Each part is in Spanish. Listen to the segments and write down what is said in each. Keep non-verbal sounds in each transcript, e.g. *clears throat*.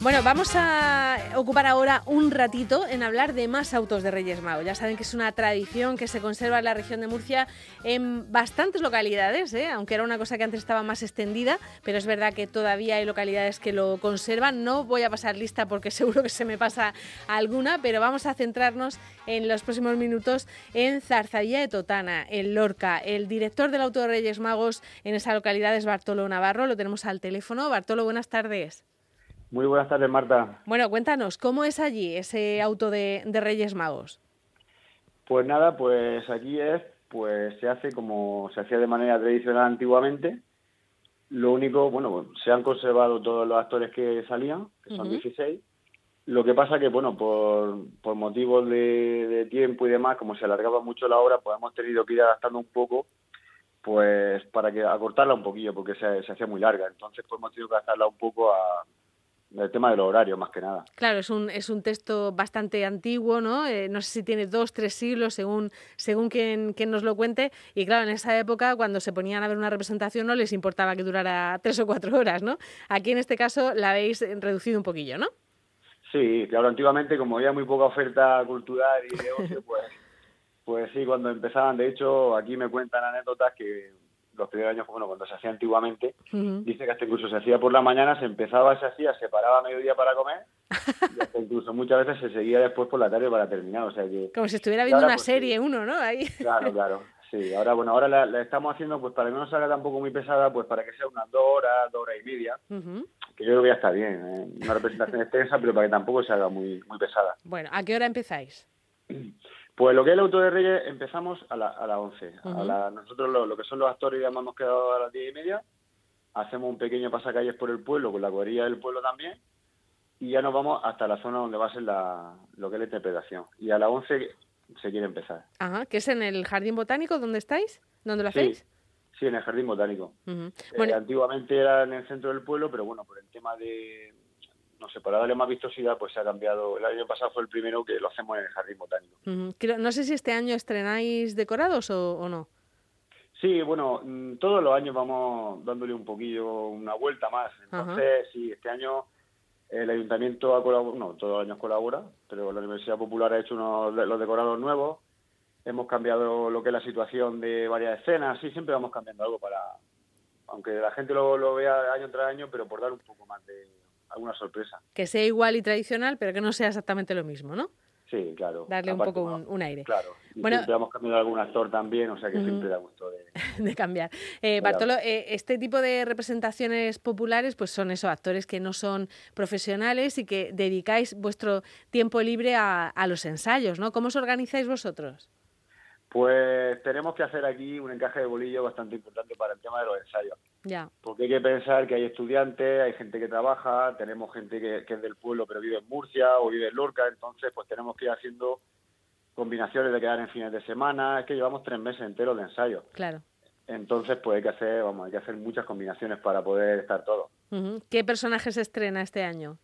Bueno, vamos a ocupar ahora un ratito en hablar de más autos de Reyes Magos. Ya saben que es una tradición que se conserva en la región de Murcia en bastantes localidades, ¿eh? aunque era una cosa que antes estaba más extendida, pero es verdad que todavía hay localidades que lo conservan. No voy a pasar lista porque *laughs* seguro que se me pasa alguna, pero vamos a centrarnos en los próximos minutos en Zarzadilla de Totana, en Lorca. El director del auto de Reyes Magos en esa localidad es Bartolo Navarro, lo tenemos al teléfono. Bartolo, buenas tardes. Muy buenas tardes, Marta. Bueno, cuéntanos, ¿cómo es allí ese auto de, Reyes Magos? Pues nada, pues aquí es, pues se hace como se hacía de manera tradicional antiguamente. Lo único, bueno, se han conservado todos los actores que salían, que son 16. Lo que pasa que, bueno, por, por motivos de, tiempo y demás, como se alargaba mucho la obra, pues hemos tenido que ir adaptando un poco, pues para que acortarla un poquillo, porque se, se hacía muy larga. Entonces, pues hemos tenido que adaptarla un poco a, el tema del horario, más que nada. Claro, es un, es un texto bastante antiguo, ¿no? Eh, no sé si tiene dos, tres siglos, según, según quien, quien, nos lo cuente. Y claro, en esa época, cuando se ponían a ver una representación, no les importaba que durara tres o cuatro horas, ¿no? Aquí en este caso la habéis reducido un poquillo, ¿no? Sí, claro, antiguamente, como había muy poca oferta cultural y de ocio, pues, pues sí, cuando empezaban, de hecho, aquí me cuentan anécdotas que los primeros años, bueno, cuando se hacía antiguamente, dice que hasta incluso se hacía por la mañana, se empezaba, se hacía, se paraba a mediodía para comer, *laughs* y hasta incluso muchas veces se seguía después por la tarde para terminar, o sea que... Como si estuviera viendo una pues, serie uno, ¿no? Ahí. Claro, claro, sí. Ahora, bueno, ahora la, estamos haciendo pues para que no salga tampoco muy pesada, pues para que sea unas dos horas, dos horas y media, que yo creo que ya está bien, ¿eh? una representación *laughs* extensa, pero para que tampoco se haga muy, muy pesada. Bueno, ¿a qué hora empezáis? *clears throat* Pues lo que es el auto de Reyes empezamos a, la, a las 11. a nosotros lo, que son los actores ya hemos quedado a las 10 y media. Hacemos un pequeño pasacalles por el pueblo, con la cuadrilla del pueblo también. Y ya nos vamos hasta la zona donde va a ser la, lo que es la interpretación. Y a las 11 se quiere empezar. Ajá, que es en el Jardín Botánico, ¿dónde estáis? ¿Dónde lo hacéis? Sí, en el Jardín Botánico. Eh, bueno. antiguamente era en el centro del pueblo, pero bueno, por el tema de, no sé, para darle más vistosidad, pues se ha cambiado. El año pasado fue el primero que lo hacemos en el Jardín Botánico. no sé si este año estrenáis decorados o, no. Sí, bueno, mm, todos los años vamos dándole un poquillo, una vuelta más. Entonces, sí, este año el ayuntamiento ha colaborado, no, todos los años colabora, pero la Universidad Popular ha hecho unos los decorados nuevos. Hemos cambiado lo que es la situación de varias escenas, sí, siempre vamos cambiando algo para, aunque la gente lo, lo vea año tras año, pero por dar un poco más de, alguna sorpresa. Que sea igual y tradicional, pero que no sea exactamente lo mismo, ¿no? Sí, claro. Darle un poco un, aire. Claro. Y bueno, siempre hemos cambiado algún actor también, o sea que siempre da gusto de, *laughs* de cambiar. Eh, Bartolo, eh, este tipo de representaciones populares, pues son esos actores que no son profesionales y que dedicáis vuestro tiempo libre a, a los ensayos, ¿no? ¿Cómo os organizáis vosotros? Pues tenemos que hacer aquí un encaje de bolillo bastante importante para el tema de los ensayos. Ya. Porque hay que pensar que hay estudiantes, hay gente que trabaja, tenemos gente que, es del pueblo pero vive en Murcia o vive en Lorca, entonces pues tenemos que ir haciendo combinaciones de quedar en fines de semana, es que llevamos tres meses enteros de ensayo. Claro. Entonces pues hay que hacer, vamos, hay que hacer muchas combinaciones para poder estar todos. ¿Qué personajes estrena este año?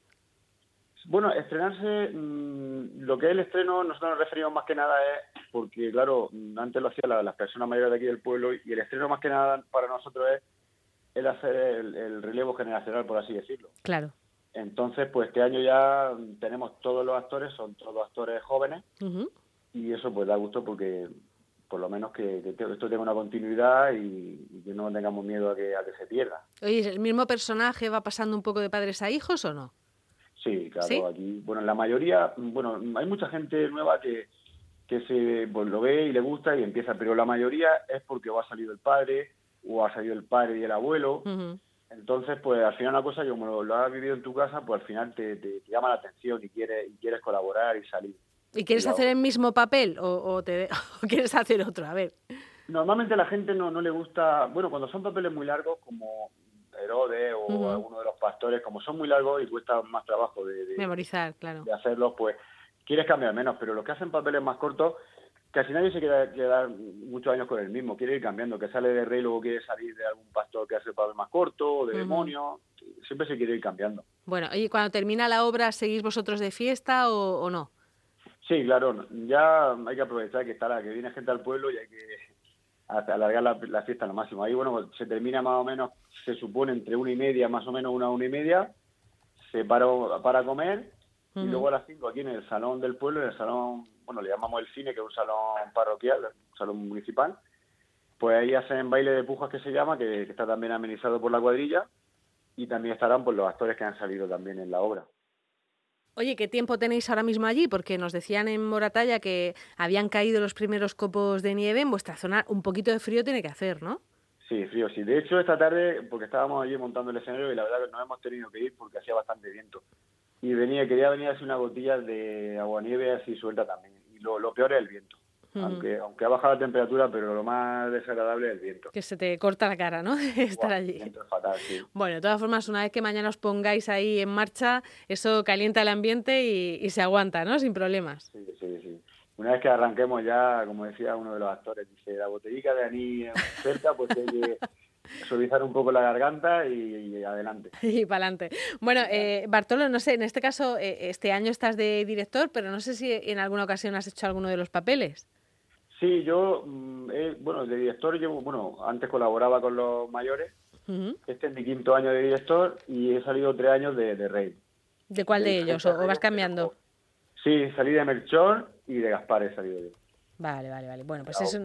Bueno, estrenarse, mm, lo que es el estreno, nosotros nos referimos más que nada es, porque claro, antes lo hacían las personas mayores de aquí del pueblo, y el estreno más que nada para nosotros es el hacer el, relevo generacional, por así decirlo. Claro. Entonces, pues este año ya tenemos todos los actores, son todos actores jóvenes, y eso pues da gusto porque por lo menos que, esto tenga una continuidad y, que no tengamos miedo a que, a que se pierda. Oye, ¿el mismo personaje va pasando un poco de padres a hijos o no? Sí, claro, aquí, bueno, la mayoría, bueno, hay mucha gente nueva que, que se pues, lo ve y le gusta y empieza, pero la mayoría es porque o ha salido el padre o ha salido el padre y el abuelo. Entonces, pues al final una cosa, como lo, has vivido en tu casa, pues al final te, te, llama la atención y quieres, y quieres colaborar y salir. ¿Y quieres hacer el mismo papel o, o, te, *laughs* o quieres hacer otro? A ver. Normalmente a la gente no, no le gusta, bueno, cuando son papeles muy largos, como Herodes o alguno de los pastores, como son muy largos y cuesta más trabajo de, memorizar, claro. de hacerlos, pues quieres cambiar menos, pero los que hacen papeles más cortos, casi nadie se quedar muchos años con el mismo, quiere ir cambiando, que sale de rey luego quiere salir de algún pastor que hace papel más corto, o de demonio, siempre se quiere ir cambiando. Bueno, y cuando termina la obra, ¿seguís vosotros de fiesta o, no? Sí, claro, ya hay que aprovechar que está la, que viene gente al pueblo y hay que alargar la, la fiesta lo máximo. Ahí, bueno, se termina más o menos, se supone entre una y media, más o menos una una y media. se paró para comer y luego a las 5 aquí en el salón del pueblo, en el salón, bueno, le llamamos el cine, que es un salón parroquial, un salón municipal, pues ahí hacen baile de pujas que se llama, que, está también amenizado por la cuadrilla y también estarán pues los actores que han salido también en la obra. Oye, ¿qué tiempo tenéis ahora mismo allí? Porque nos decían en Moratalla que habían caído los primeros copos de nieve. En vuestra zona un poquito de frío tiene que hacer, ¿no? Sí, frío, sí. De hecho, esta tarde, porque estábamos allí montando el escenario y la verdad que no hemos tenido que ir porque hacía bastante viento. Y venía, quería venir a hacer una gotilla de agua nieve así suelta también. Y lo, lo peor es el viento. aunque, aunque ha bajado la temperatura, pero lo más desagradable es el viento. Que se te corta la cara, ¿no? *laughs* estar allí. El viento es fatal, sí. Bueno, de todas formas, una vez que mañana os pongáis ahí en marcha, eso calienta el ambiente y, y se aguanta, ¿no? Sin problemas. Sí, sí, sí una vez que arranquemos ya, como decía uno de los actores, dice, la botellica de anís cerca, pues hay que suavizar un poco la garganta y, adelante. *laughs* Y para adelante. Bueno, eh, Bartolo, no sé, en este caso, eh, este año estás de director, pero no sé si en alguna ocasión has hecho alguno de los papeles. Sí, yo, mm, bueno, de director llevo, bueno, antes colaboraba con los mayores, este es mi quinto año de director y he salido tres años de, rey. ¿De cuál de, ellos? ¿O vas cambiando? Sí, salí de Melchor y de Gaspar he salido yo. Vale, vale, vale. Bueno, pues es,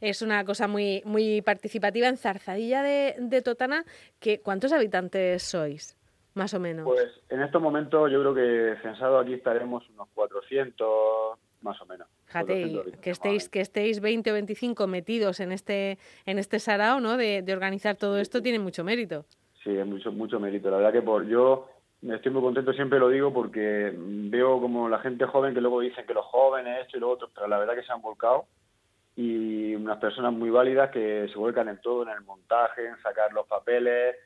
es una cosa muy, muy participativa. En Zarzadilla de, de Totana, que, ¿cuántos habitantes sois? Más o menos. Pues en estos momentos yo creo que censado aquí estaremos unos 400 más o menos. Fíjate, que estéis, que estéis 20 o 25 metidos en este, en este sarao, ¿no? De, de organizar todo esto tiene mucho mérito. Sí, es mucho, mucho mérito. La verdad que por yo estoy muy contento, siempre lo digo, porque veo como la gente joven que luego dicen que los jóvenes, esto y lo otro, pero la verdad que se han volcado. Y unas personas muy válidas que se vuelcan en todo, en el montaje, en sacar los papeles,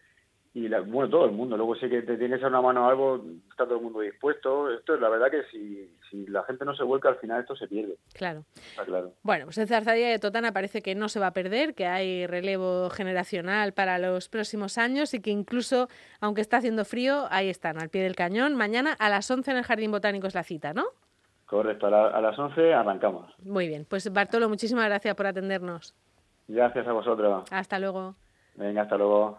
y bueno, todo el mundo. Luego sé que te tienes a una mano algo, está todo el mundo dispuesto. Esto es la verdad que si, si la gente no se vuelca, al final esto se pierde. Claro. Está claro. Bueno, pues en Zarzadilla de Totana parece que no se va a perder, que hay relevo generacional para los próximos años y que incluso, aunque está haciendo frío, ahí están, al pie del cañón. Mañana a las 11 en el Jardín Botánico es la cita, ¿no? Correcto, a, a las 11 arrancamos. Muy bien, pues Bartolo, muchísimas gracias por atendernos. Gracias a vosotros. Hasta luego. Venga, hasta luego.